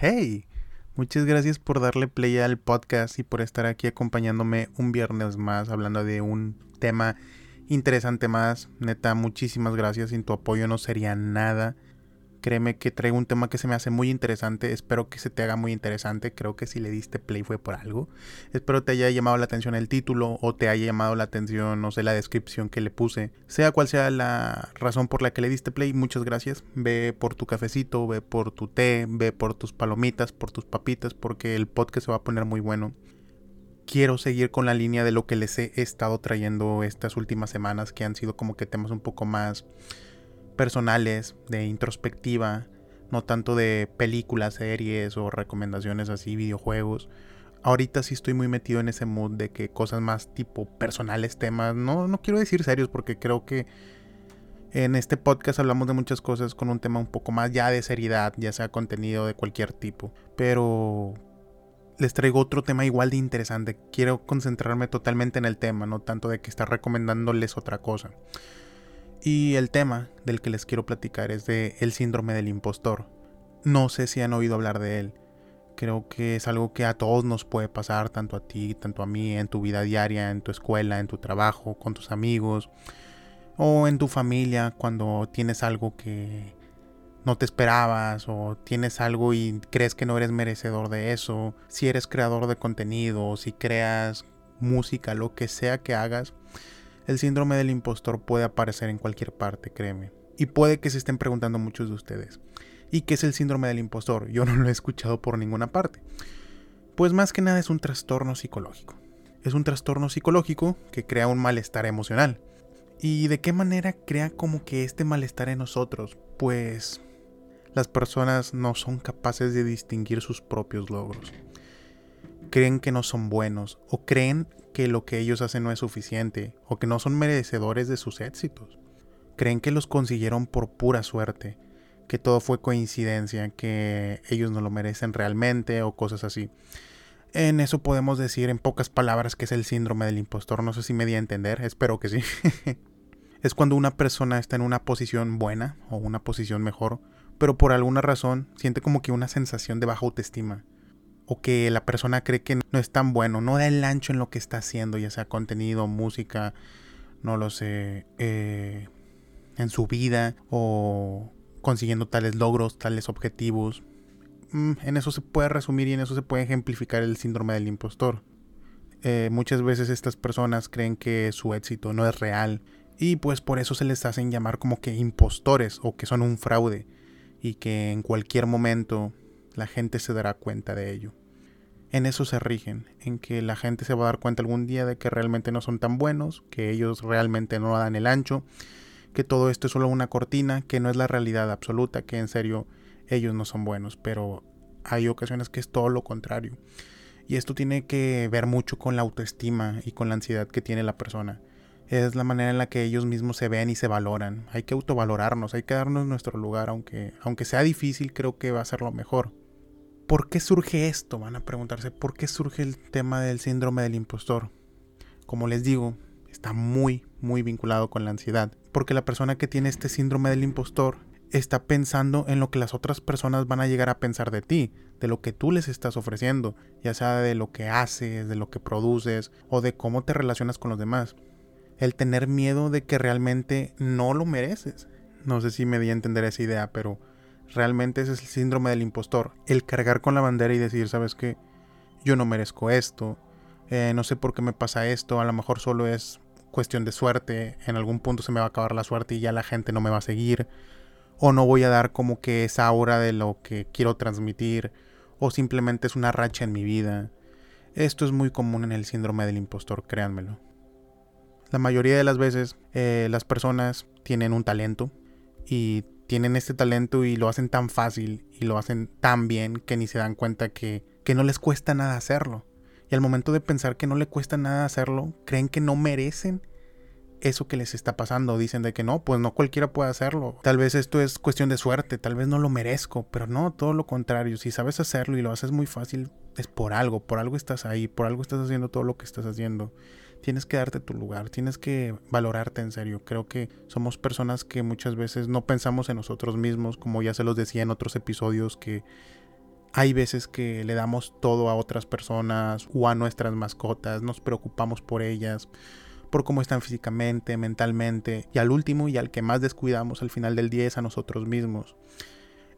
Hey, muchas gracias por darle play al podcast y por estar aquí acompañándome un viernes más hablando de un tema interesante más. Neta, muchísimas gracias. Sin tu apoyo no sería nada. Créeme que traigo un tema que se me hace muy interesante. Espero que se te haga muy interesante. Creo que si le diste play fue por algo. Espero te haya llamado la atención el título o te haya llamado la atención, no sé, la descripción que le puse. Sea cual sea la razón por la que le diste play, muchas gracias. Ve por tu cafecito, ve por tu té, ve por tus palomitas, por tus papitas, porque el podcast se va a poner muy bueno. Quiero seguir con la línea de lo que les he estado trayendo estas últimas semanas, que han sido como que temas un poco más personales, de introspectiva, no tanto de películas, series o recomendaciones así, videojuegos. Ahorita sí estoy muy metido en ese mood de que cosas más tipo personales, temas, no, no quiero decir serios porque creo que en este podcast hablamos de muchas cosas con un tema un poco más ya de seriedad, ya sea contenido de cualquier tipo. Pero les traigo otro tema igual de interesante. Quiero concentrarme totalmente en el tema, no tanto de que estar recomendándoles otra cosa. Y el tema del que les quiero platicar es de el síndrome del impostor. No sé si han oído hablar de él. Creo que es algo que a todos nos puede pasar, tanto a ti, tanto a mí, en tu vida diaria, en tu escuela, en tu trabajo, con tus amigos o en tu familia cuando tienes algo que no te esperabas o tienes algo y crees que no eres merecedor de eso. Si eres creador de contenido, si creas música, lo que sea que hagas, el síndrome del impostor puede aparecer en cualquier parte, créeme. Y puede que se estén preguntando muchos de ustedes. ¿Y qué es el síndrome del impostor? Yo no lo he escuchado por ninguna parte. Pues más que nada es un trastorno psicológico. Es un trastorno psicológico que crea un malestar emocional. ¿Y de qué manera crea como que este malestar en nosotros? Pues las personas no son capaces de distinguir sus propios logros. Creen que no son buenos o creen que lo que ellos hacen no es suficiente o que no son merecedores de sus éxitos. Creen que los consiguieron por pura suerte, que todo fue coincidencia, que ellos no lo merecen realmente o cosas así. En eso podemos decir en pocas palabras que es el síndrome del impostor. No sé si me di a entender, espero que sí. es cuando una persona está en una posición buena o una posición mejor, pero por alguna razón siente como que una sensación de baja autoestima o que la persona cree que no es tan bueno, no da el ancho en lo que está haciendo, ya sea contenido, música, no lo sé, eh, en su vida o consiguiendo tales logros, tales objetivos. Mm, en eso se puede resumir y en eso se puede ejemplificar el síndrome del impostor. Eh, muchas veces estas personas creen que su éxito no es real y pues por eso se les hacen llamar como que impostores o que son un fraude y que en cualquier momento la gente se dará cuenta de ello. En eso se rigen, en que la gente se va a dar cuenta algún día de que realmente no son tan buenos, que ellos realmente no dan el ancho, que todo esto es solo una cortina, que no es la realidad absoluta, que en serio ellos no son buenos, pero hay ocasiones que es todo lo contrario. Y esto tiene que ver mucho con la autoestima y con la ansiedad que tiene la persona. Es la manera en la que ellos mismos se ven y se valoran. Hay que autovalorarnos, hay que darnos nuestro lugar, aunque, aunque sea difícil, creo que va a ser lo mejor. ¿Por qué surge esto? Van a preguntarse, ¿por qué surge el tema del síndrome del impostor? Como les digo, está muy, muy vinculado con la ansiedad. Porque la persona que tiene este síndrome del impostor está pensando en lo que las otras personas van a llegar a pensar de ti, de lo que tú les estás ofreciendo, ya sea de lo que haces, de lo que produces o de cómo te relacionas con los demás. El tener miedo de que realmente no lo mereces. No sé si me di a entender esa idea, pero Realmente ese es el síndrome del impostor. El cargar con la bandera y decir, ¿sabes qué? Yo no merezco esto. Eh, no sé por qué me pasa esto. A lo mejor solo es cuestión de suerte. En algún punto se me va a acabar la suerte y ya la gente no me va a seguir. O no voy a dar como que esa aura de lo que quiero transmitir. O simplemente es una racha en mi vida. Esto es muy común en el síndrome del impostor, créanmelo. La mayoría de las veces eh, las personas tienen un talento y tienen este talento y lo hacen tan fácil y lo hacen tan bien que ni se dan cuenta que, que no les cuesta nada hacerlo. Y al momento de pensar que no le cuesta nada hacerlo, creen que no merecen eso que les está pasando. Dicen de que no, pues no cualquiera puede hacerlo. Tal vez esto es cuestión de suerte, tal vez no lo merezco, pero no, todo lo contrario. Si sabes hacerlo y lo haces muy fácil, es por algo, por algo estás ahí, por algo estás haciendo todo lo que estás haciendo tienes que darte tu lugar, tienes que valorarte en serio. Creo que somos personas que muchas veces no pensamos en nosotros mismos, como ya se los decía en otros episodios, que Hay veces que le damos todo a otras personas o a nuestras mascotas, nos preocupamos por ellas, por cómo están físicamente, mentalmente, y al último y al que más descuidamos al final del día es a nosotros mismos.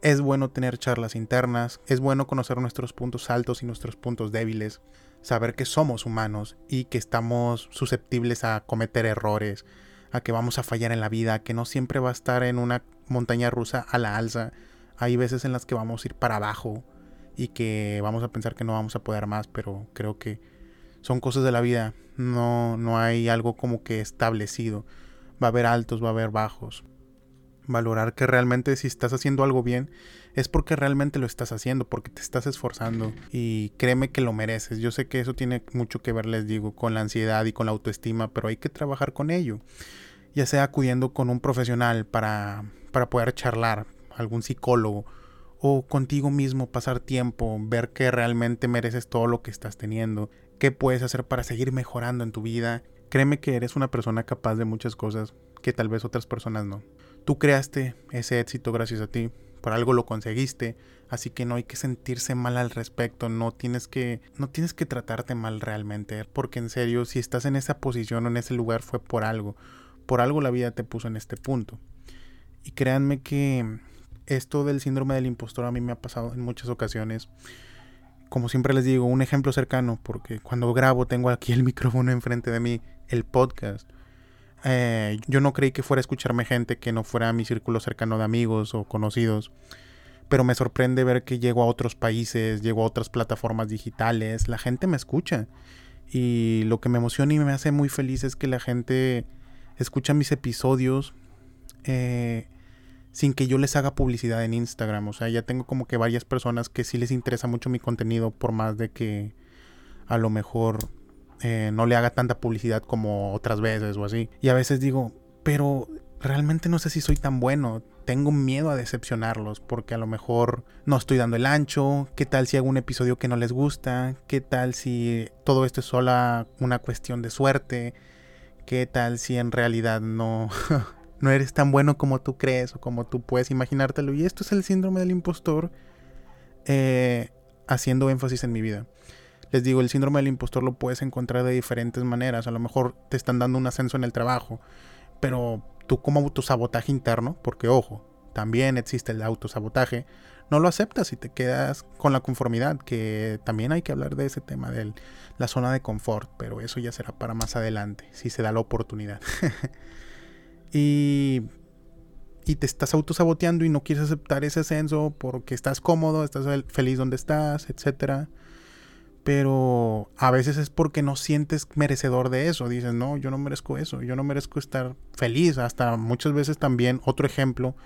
Es bueno tener charlas internas, es bueno conocer nuestros puntos altos y nuestros puntos débiles, saber que somos humanos y que estamos susceptibles a cometer errores, a que vamos a fallar en la vida, que no siempre va a estar en una montaña rusa a la alza. Hay veces en las que vamos a ir para abajo y que vamos a pensar que no vamos a poder más, pero creo que son cosas de la vida. No, no hay algo como que establecido. Va a haber altos, va a haber bajos. Valorar que realmente si estás haciendo algo bien es porque realmente lo estás haciendo, porque te estás esforzando y créeme que lo mereces. Yo sé que eso tiene mucho que ver, les digo, con la ansiedad y con la autoestima, pero hay que trabajar con ello. Ya sea acudiendo con un profesional para, para poder charlar, algún psicólogo, o contigo mismo pasar tiempo, ver que realmente mereces todo lo que estás teniendo, qué puedes hacer para seguir mejorando en tu vida. Créeme que eres una persona capaz de muchas cosas que tal vez otras personas no. Tú creaste ese éxito gracias a ti, por algo lo conseguiste, así que no hay que sentirse mal al respecto, no tienes que no tienes que tratarte mal realmente, porque en serio, si estás en esa posición o en ese lugar fue por algo, por algo la vida te puso en este punto. Y créanme que esto del síndrome del impostor a mí me ha pasado en muchas ocasiones. Como siempre les digo, un ejemplo cercano, porque cuando grabo tengo aquí el micrófono enfrente de mí, el podcast eh, yo no creí que fuera a escucharme gente que no fuera a mi círculo cercano de amigos o conocidos. Pero me sorprende ver que llego a otros países, llego a otras plataformas digitales, la gente me escucha. Y lo que me emociona y me hace muy feliz es que la gente escucha mis episodios eh, sin que yo les haga publicidad en Instagram. O sea, ya tengo como que varias personas que sí les interesa mucho mi contenido por más de que a lo mejor eh, no le haga tanta publicidad como otras veces o así. Y a veces digo, pero realmente no sé si soy tan bueno. Tengo miedo a decepcionarlos porque a lo mejor no estoy dando el ancho. ¿Qué tal si hago un episodio que no les gusta? ¿Qué tal si todo esto es sola una cuestión de suerte? ¿Qué tal si en realidad no, no eres tan bueno como tú crees o como tú puedes imaginártelo? Y esto es el síndrome del impostor eh, haciendo énfasis en mi vida. Les digo, el síndrome del impostor lo puedes encontrar de diferentes maneras. A lo mejor te están dando un ascenso en el trabajo, pero tú como autosabotaje interno, porque ojo, también existe el autosabotaje, no lo aceptas y te quedas con la conformidad, que también hay que hablar de ese tema de la zona de confort, pero eso ya será para más adelante, si se da la oportunidad. y, y te estás autosaboteando y no quieres aceptar ese ascenso porque estás cómodo, estás feliz donde estás, etcétera pero a veces es porque no sientes merecedor de eso. Dices, no, yo no merezco eso, yo no merezco estar feliz. Hasta muchas veces también, otro ejemplo,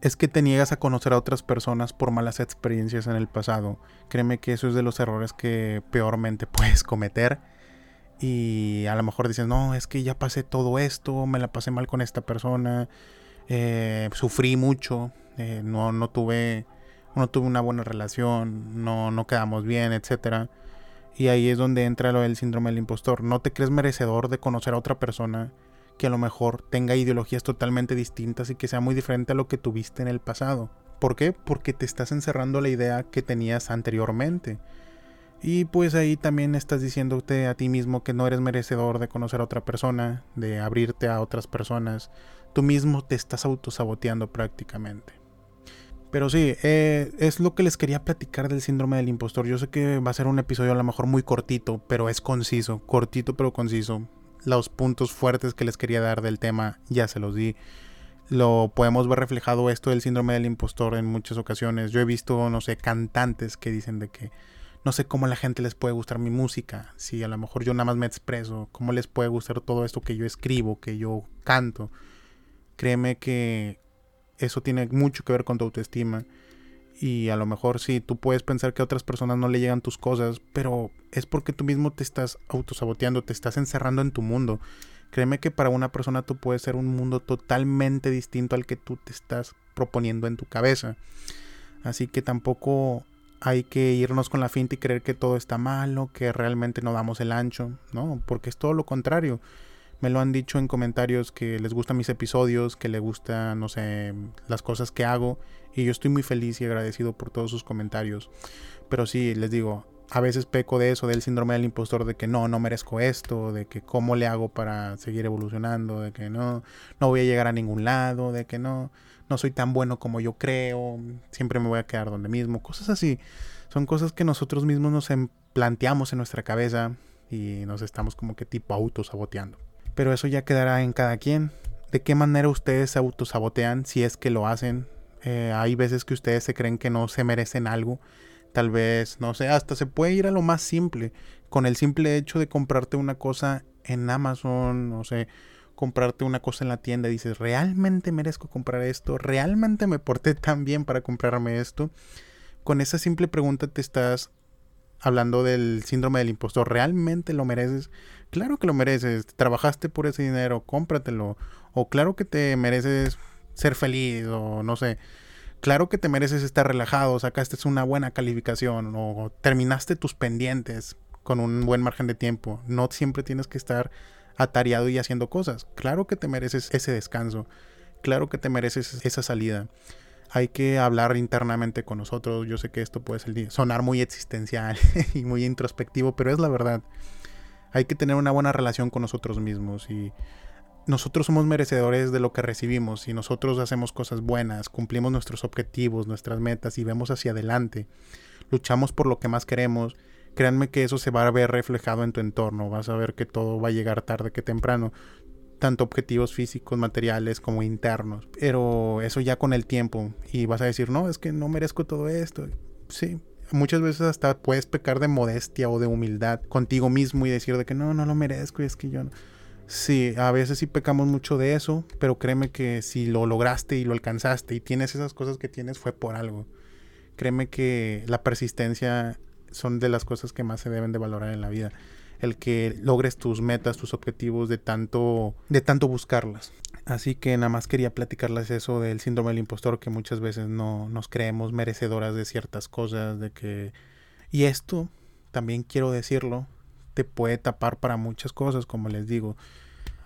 es que te niegas a conocer a otras personas por malas experiencias en el pasado. Créeme que eso es de los errores que peormente puedes cometer. Y a lo mejor dices, no, es que ya pasé todo esto, me la pasé mal con esta persona, eh, sufrí mucho, eh, no, no tuve no tuve una buena relación, no, no quedamos bien, etc. Y ahí es donde entra lo del síndrome del impostor. No te crees merecedor de conocer a otra persona que a lo mejor tenga ideologías totalmente distintas y que sea muy diferente a lo que tuviste en el pasado. ¿Por qué? Porque te estás encerrando la idea que tenías anteriormente. Y pues ahí también estás diciéndote a ti mismo que no eres merecedor de conocer a otra persona, de abrirte a otras personas. Tú mismo te estás autosaboteando prácticamente. Pero sí, eh, es lo que les quería platicar del síndrome del impostor. Yo sé que va a ser un episodio a lo mejor muy cortito, pero es conciso, cortito pero conciso. Los puntos fuertes que les quería dar del tema ya se los di. Lo podemos ver reflejado esto del síndrome del impostor en muchas ocasiones. Yo he visto, no sé, cantantes que dicen de que no sé cómo a la gente les puede gustar mi música, si a lo mejor yo nada más me expreso, cómo les puede gustar todo esto que yo escribo, que yo canto. Créeme que eso tiene mucho que ver con tu autoestima. Y a lo mejor sí, tú puedes pensar que a otras personas no le llegan tus cosas, pero es porque tú mismo te estás autosaboteando, te estás encerrando en tu mundo. Créeme que para una persona tú puedes ser un mundo totalmente distinto al que tú te estás proponiendo en tu cabeza. Así que tampoco hay que irnos con la finta y creer que todo está malo, que realmente no damos el ancho, ¿no? Porque es todo lo contrario Me lo han dicho en comentarios que les gustan mis episodios, que les gustan, no sé, las cosas que hago. Y yo estoy muy feliz y agradecido por todos sus comentarios. Pero sí, les digo, a veces peco de eso, del síndrome del impostor, de que no, no merezco esto, de que cómo le hago para seguir evolucionando, de que no, no voy a llegar a ningún lado, de que no, no soy tan bueno como yo creo, siempre me voy a quedar donde mismo, cosas así. Son cosas que nosotros mismos nos em, planteamos en nuestra cabeza y nos estamos como que tipo autosaboteando. Pero eso ya quedará en cada quien. ¿De qué manera ustedes se autosabotean si es que lo hacen? Eh, hay veces que ustedes se creen que no se merecen algo Tal vez, no sé, hasta se puede ir a lo más simple. Con el simple hecho de comprarte una cosa en Amazon, no sé, comprarte una cosa en la tienda dices, ¿realmente merezco comprar esto? ¿Realmente me porté tan bien para comprarme esto? Con esa simple pregunta te estás hablando del síndrome del impostor. ¿Realmente lo mereces? Claro que lo mereces. Trabajaste por ese dinero, cómpratelo. O claro que te mereces ser feliz o no sé claro que te mereces estar relajado, sacaste una buena calificación o terminaste tus pendientes con un buen margen de tiempo. No siempre tienes que estar atareado y haciendo cosas. Claro que te mereces ese descanso. Claro que te mereces esa salida. Hay que hablar internamente con nosotros. Yo sé que esto puede sonar muy existencial y muy introspectivo, pero es la verdad. Hay que tener una buena relación con nosotros mismos y nosotros somos merecedores de lo que recibimos. Si nosotros hacemos cosas buenas, cumplimos nuestros objetivos, nuestras metas y vemos hacia adelante, luchamos por lo que más queremos, créanme que eso se va a ver reflejado en tu entorno. Vas a ver que todo va a llegar tarde que temprano. Tanto objetivos físicos, materiales como internos. Pero eso ya con el tiempo. Y vas a decir, no, es que no merezco todo esto. Sí, muchas veces hasta puedes pecar de modestia o de humildad contigo mismo y decir de que no, no lo merezco y es que yo no. Sí, a veces sí pecamos mucho de eso, pero créeme que si lo lograste y lo alcanzaste y tienes esas cosas que tienes fue por algo. Créeme que la persistencia son de las cosas que más se deben de valorar en la vida. El que logres tus metas, tus objetivos de tanto, de tanto buscarlas. Así que nada más quería platicarles eso del síndrome del impostor, que muchas veces no nos creemos merecedoras de ciertas cosas, de que... Y esto, también quiero decirlo, te puede tapar para muchas cosas, como les digo.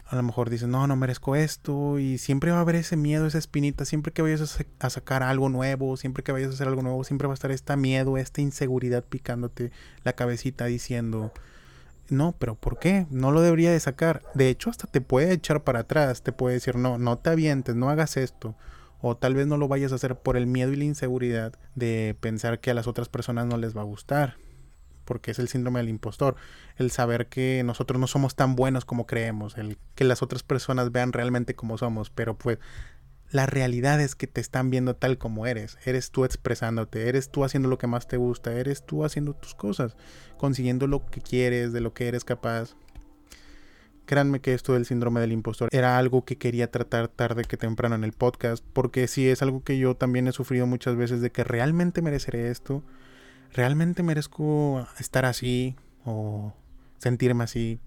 A lo mejor dices, no, no merezco esto. Y siempre va a haber ese miedo, esa espinita. Siempre que vayas a, sacar algo nuevo, siempre que vayas a hacer algo nuevo, siempre va a estar este miedo, esta inseguridad picándote la cabecita diciendo, no, pero ¿por qué? No lo debería de sacar. De hecho, hasta te puede echar para atrás. Te puede decir, no, no te avientes, no hagas esto. O tal vez no lo vayas a hacer por el miedo y la inseguridad de pensar que a las otras personas no les va a gustar porque es el síndrome del impostor, el saber que nosotros no somos tan buenos como creemos, el que las otras personas vean realmente como somos, pero pues la realidad es que te están viendo tal como eres, eres tú expresándote, eres tú haciendo lo que más te gusta, eres tú haciendo tus cosas, consiguiendo lo que quieres, de lo que eres capaz. Créanme que esto del síndrome del impostor era algo que quería tratar tarde que temprano en el podcast, porque sí es algo que yo también he sufrido muchas veces de que realmente mereceré esto, ¿realmente merezco estar así o sentirme así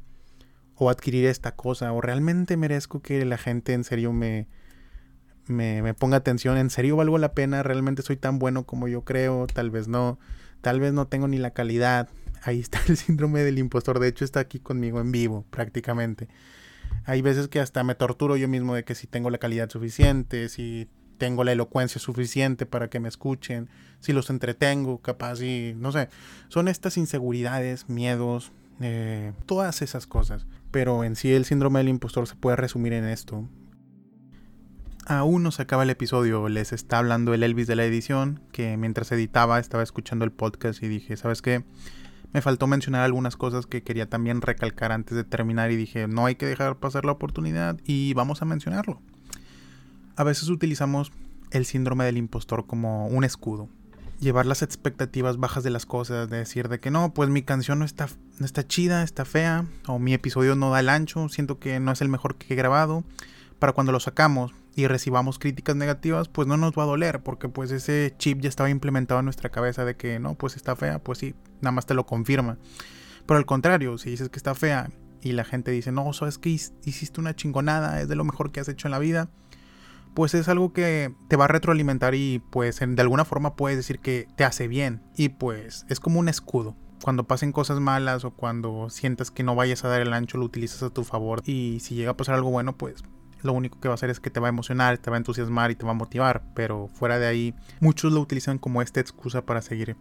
o adquirir esta cosa o realmente merezco que la gente en serio me, me, ponga atención, en serio valgo la pena, realmente soy tan bueno como yo creo, tal vez no, tal vez no tengo ni la calidad. Ahí está el síndrome del impostor, de hecho está aquí conmigo en vivo prácticamente. Hay veces que hasta me torturo yo mismo de que si tengo la calidad suficiente, si tengo la elocuencia suficiente para que me escuchen, si los entretengo, capaz y no sé, son estas inseguridades, miedos, eh, todas esas cosas. Pero en sí el síndrome del impostor se puede resumir en esto. Aún no se acaba el episodio, les está hablando el Elvis de la edición, que mientras editaba estaba escuchando el podcast y dije, ¿sabes qué? Me faltó mencionar algunas cosas que quería también recalcar antes de terminar y dije, no hay que dejar pasar la oportunidad y vamos a mencionarlo a veces utilizamos el síndrome del impostor como un escudo. Llevar las expectativas bajas de las cosas, de decir de que no, pues mi canción no está, no está chida, está fea, o mi episodio no da el ancho, siento que no es el mejor que he grabado. Para cuando lo sacamos y recibamos críticas negativas, pues no nos va a doler, porque pues ese chip ya estaba implementado en nuestra cabeza de que no, pues está fea, pues sí, nada más te lo confirma. Pero al contrario, si dices que está fea y la gente dice, no, sabes que hiciste una chingonada, es de lo mejor que has hecho en la vida, pues es algo que te va a retroalimentar y pues de alguna forma puedes decir que te hace bien y pues es como un escudo. cuando pasen cosas malas o cuando sientas que no vayas a dar el ancho, lo utilizas a tu favor. Y si llega a pasar algo bueno, pues lo único que va a hacer es que te va a emocionar, te va a entusiasmar y te va a motivar. Pero fuera de ahí, muchos lo utilizan como esta excusa para seguir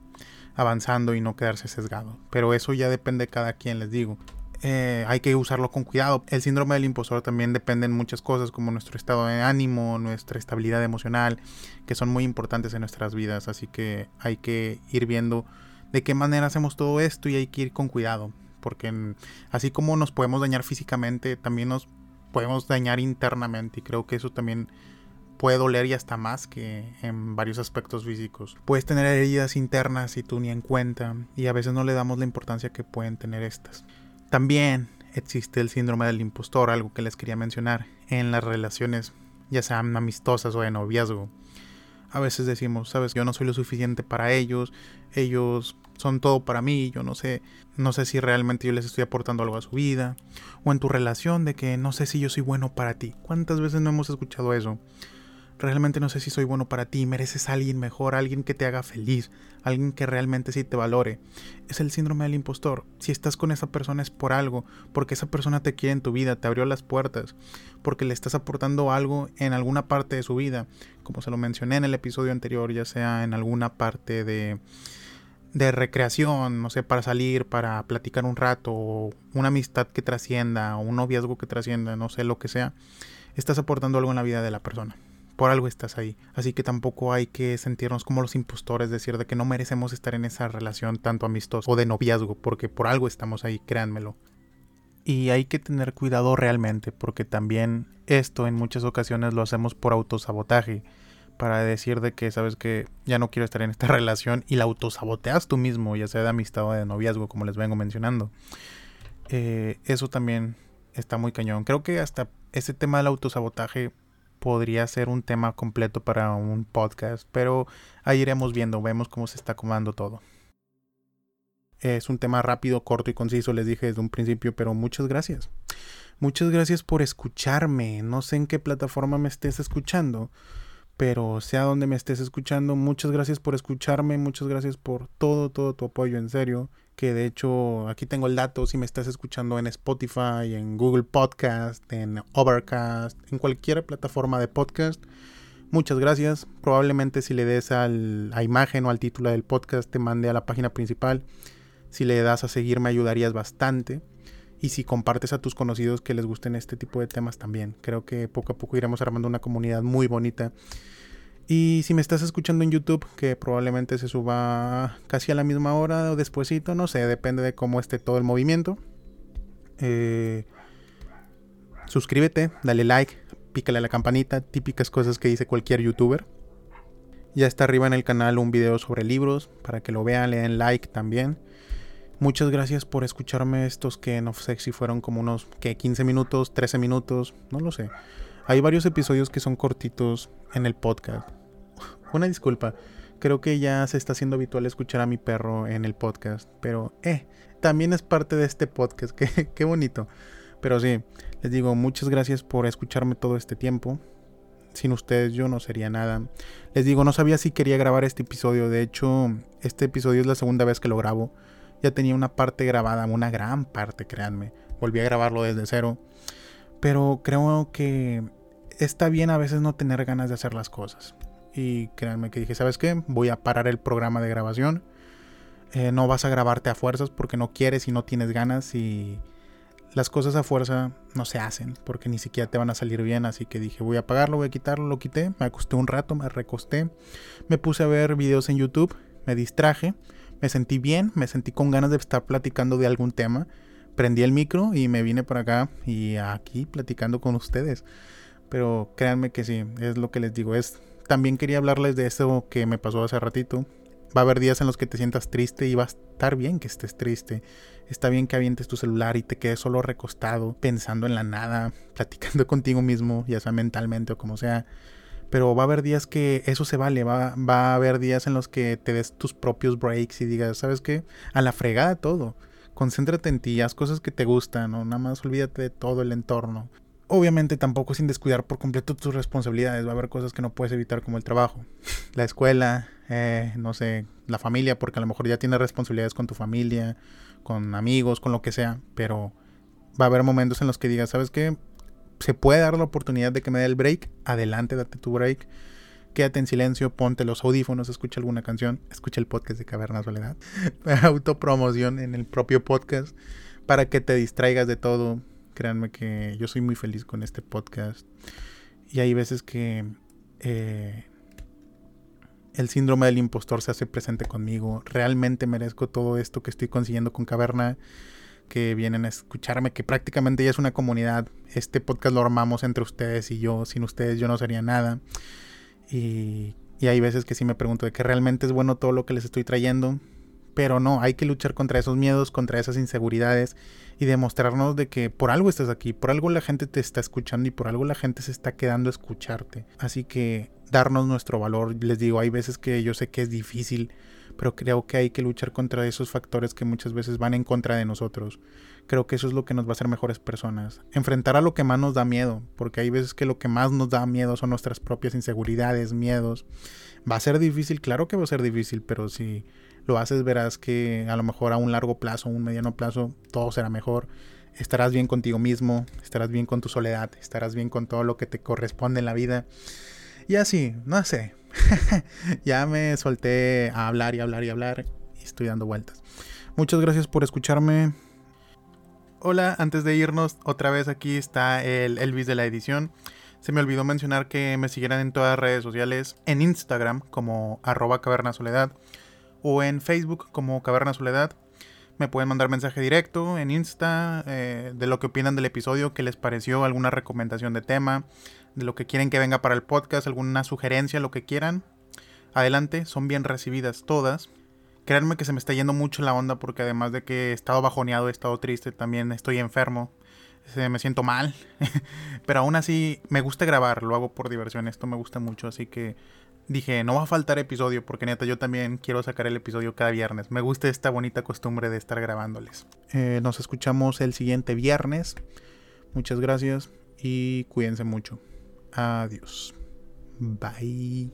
avanzando y no quedarse sesgado. Pero eso ya depende de cada quien, les digo. Eh, hay que usarlo con cuidado. El síndrome del impostor también depende en muchas cosas como nuestro estado de ánimo, nuestra estabilidad emocional, que son muy importantes en nuestras vidas. Así que hay que ir viendo de qué manera hacemos todo esto y hay que ir con cuidado. Porque así como nos podemos dañar físicamente, también nos podemos dañar internamente. Y creo que eso también puede doler y hasta más que en varios aspectos físicos. Puedes tener heridas internas y tú ni en cuenta. Y a veces no le damos la importancia que pueden tener estas. También existe el síndrome del impostor, algo que les quería mencionar, en las relaciones, ya sean amistosas o de noviazgo a veces decimos, sabes, yo no soy lo suficiente para ellos, ellos son todo para mí, yo no sé, no sé si realmente yo les estoy aportando algo a su vida, o en tu relación de que no sé si yo soy bueno para ti. ¿Cuántas veces no hemos escuchado eso? realmente no sé si soy bueno para ti, mereces a alguien mejor, alguien que te haga feliz, alguien que realmente sí te valore. Es el síndrome del impostor. Si estás con esa persona es por algo, porque esa persona te quiere en tu vida, te abrió las puertas, porque le estás aportando algo en alguna parte de su vida, como se lo mencioné en el episodio anterior, ya sea en alguna parte de de recreación, no sé, para salir, para platicar un rato, una amistad que trascienda, o un noviazgo que trascienda, no sé, lo que sea, estás aportando algo en la vida de la persona por algo estás ahí. Así que tampoco hay que sentirnos como los impostores, decir de que no merecemos estar en esa relación tanto amistosa o de noviazgo, porque por algo estamos ahí, créanmelo. Y hay que tener cuidado realmente, porque también esto en muchas ocasiones lo hacemos por autosabotaje, para decir de que sabes que ya no quiero estar en esta relación y la autosaboteas tú mismo, ya sea de amistad o de noviazgo, como les vengo mencionando. Eh, eso también está muy cañón. Creo que hasta ese tema del autosabotaje podría ser un tema completo para un podcast, pero ahí iremos viendo, vemos cómo se está acomodando todo. Es un tema rápido, corto y conciso, les dije desde un principio, pero muchas gracias. Muchas gracias por escucharme. No sé en qué plataforma me estés escuchando, pero sea donde me estés escuchando, muchas gracias por escucharme, muchas gracias por todo, todo tu apoyo, en serio que de hecho aquí tengo el dato si me estás escuchando en Spotify, en Google Podcast, en Overcast, en cualquier plataforma de podcast. Muchas gracias. Probablemente si le des a la imagen o al título del podcast te mande a la página principal. Si le das a seguir me ayudarías bastante. Y si compartes a tus conocidos que les gusten este tipo de temas también. Creo que poco a poco iremos armando una comunidad muy bonita y si me estás escuchando en YouTube, que probablemente se suba casi a la misma hora o despuesito, no sé, depende de cómo esté todo el movimiento. Eh, suscríbete, dale like, pícale a la campanita, típicas cosas que dice cualquier youtuber. Ya está arriba en el canal un video sobre libros, para que lo vean, le den like también. Muchas gracias por escucharme estos que no sé si fueron como unos que 15 minutos, 13 minutos, no lo sé. Hay varios episodios que son cortitos en el podcast. Una disculpa, creo que ya se está haciendo habitual escuchar a mi perro en el podcast, pero eh, también es parte de este podcast, qué, qué bonito. Pero sí, les digo muchas gracias por escucharme todo este tiempo. Sin ustedes yo no sería nada. Les digo, no sabía si quería grabar este episodio. De hecho, este episodio es la segunda vez que lo grabo. Ya tenía una parte grabada, una gran parte, créanme. Volví a grabarlo desde cero. Pero creo que está bien a veces no tener ganas de hacer las cosas. Y créanme que dije, ¿sabes qué? Voy a parar el programa de grabación. Eh, no vas a grabarte a fuerzas porque no quieres y no tienes ganas y las cosas a fuerza no se hacen porque ni siquiera te van a salir bien. Así que dije, voy a apagarlo, voy a quitarlo, lo quité. Me acosté un rato, me recosté. Me puse a ver videos en YouTube, me distraje, me sentí bien, me sentí con ganas de estar platicando de algún tema. Prendí el micro y me vine para acá y aquí platicando con ustedes. Pero créanme que sí, es lo que les digo. Es, también quería hablarles de eso que me pasó hace ratito. Va a haber días en los que te sientas triste y va a estar bien que estés triste. Está bien que avientes tu celular y te quedes solo recostado, pensando en la nada, platicando contigo mismo, ya sea mentalmente o como sea. Pero va a haber días que eso se vale, va, va a haber días en los que te des tus propios breaks y digas, ¿sabes qué? A la fregada todo. Concéntrate en ti, haz cosas que te gustan, o nada más olvídate de todo el entorno Obviamente tampoco sin descuidar por completo tus responsabilidades. Va a haber cosas que no puedes evitar como el trabajo, la escuela, eh, no sé, la familia, porque a lo mejor ya tienes responsabilidades con tu familia, con amigos, con lo que sea. Pero va a haber momentos en los que digas, ¿sabes qué? Se puede dar la oportunidad de que me dé el break. Adelante, date tu break. Quédate en silencio, ponte los audífonos, escucha alguna canción, escucha el podcast de Caverna Soledad. Autopromoción en el propio podcast para que te distraigas de todo, Créanme que yo soy muy feliz con este podcast. Y hay veces que eh, el síndrome del impostor se hace presente conmigo. Realmente merezco todo esto que estoy consiguiendo con Caverna. Que vienen a escucharme, que prácticamente ya es una comunidad. Este podcast lo armamos entre ustedes y yo. Sin ustedes yo no sería nada. Y, y hay veces que sí me pregunto de que realmente es bueno todo lo que les estoy trayendo pero no, hay que luchar contra esos miedos, contra esas inseguridades y demostrarnos de que por algo estás aquí, por algo la gente te está escuchando y por algo la gente se está quedando a escucharte. Así que darnos nuestro valor, les digo, hay veces que yo sé que es difícil, pero creo que hay que luchar contra esos factores que muchas veces van en contra de nosotros. Creo que eso es lo que nos va a hacer mejores personas. Enfrentar a lo que más nos da miedo, porque hay veces que lo que más nos da miedo son nuestras propias inseguridades, miedos. Va a ser difícil, claro que va a ser difícil, pero si lo haces verás que a lo mejor a un largo plazo, un mediano plazo, todo será mejor. Estarás bien contigo mismo, estarás bien con tu soledad, estarás bien con todo lo que te corresponde en la vida. Y así, no sé. ya me solté a hablar y hablar y hablar y estoy dando vueltas. Muchas gracias por escucharme. Hola, antes de irnos, otra vez aquí está el Elvis de la edición. Se me olvidó mencionar que me siguieran en todas las redes sociales, en Instagram como arroba cavernasoledad o en Facebook como Caverna Soledad. Me pueden mandar mensaje directo en Insta eh, de lo que opinan del episodio, qué les pareció, alguna recomendación de tema, de lo que quieren que venga para el podcast, alguna sugerencia, lo que quieran. Adelante, son bien recibidas todas. Créanme que se me está yendo mucho la onda porque además de que he estado bajoneado, he estado triste, también estoy enfermo. Me siento mal. Pero aún así me gusta grabar, lo hago por diversión, esto me gusta mucho, así que dije, no va a faltar episodio, porque neta, yo también quiero sacar el episodio cada viernes. Me gusta esta bonita costumbre de estar grabándoles. Eh, nos escuchamos el siguiente viernes. Muchas gracias y cuídense mucho. Adiós. Bye.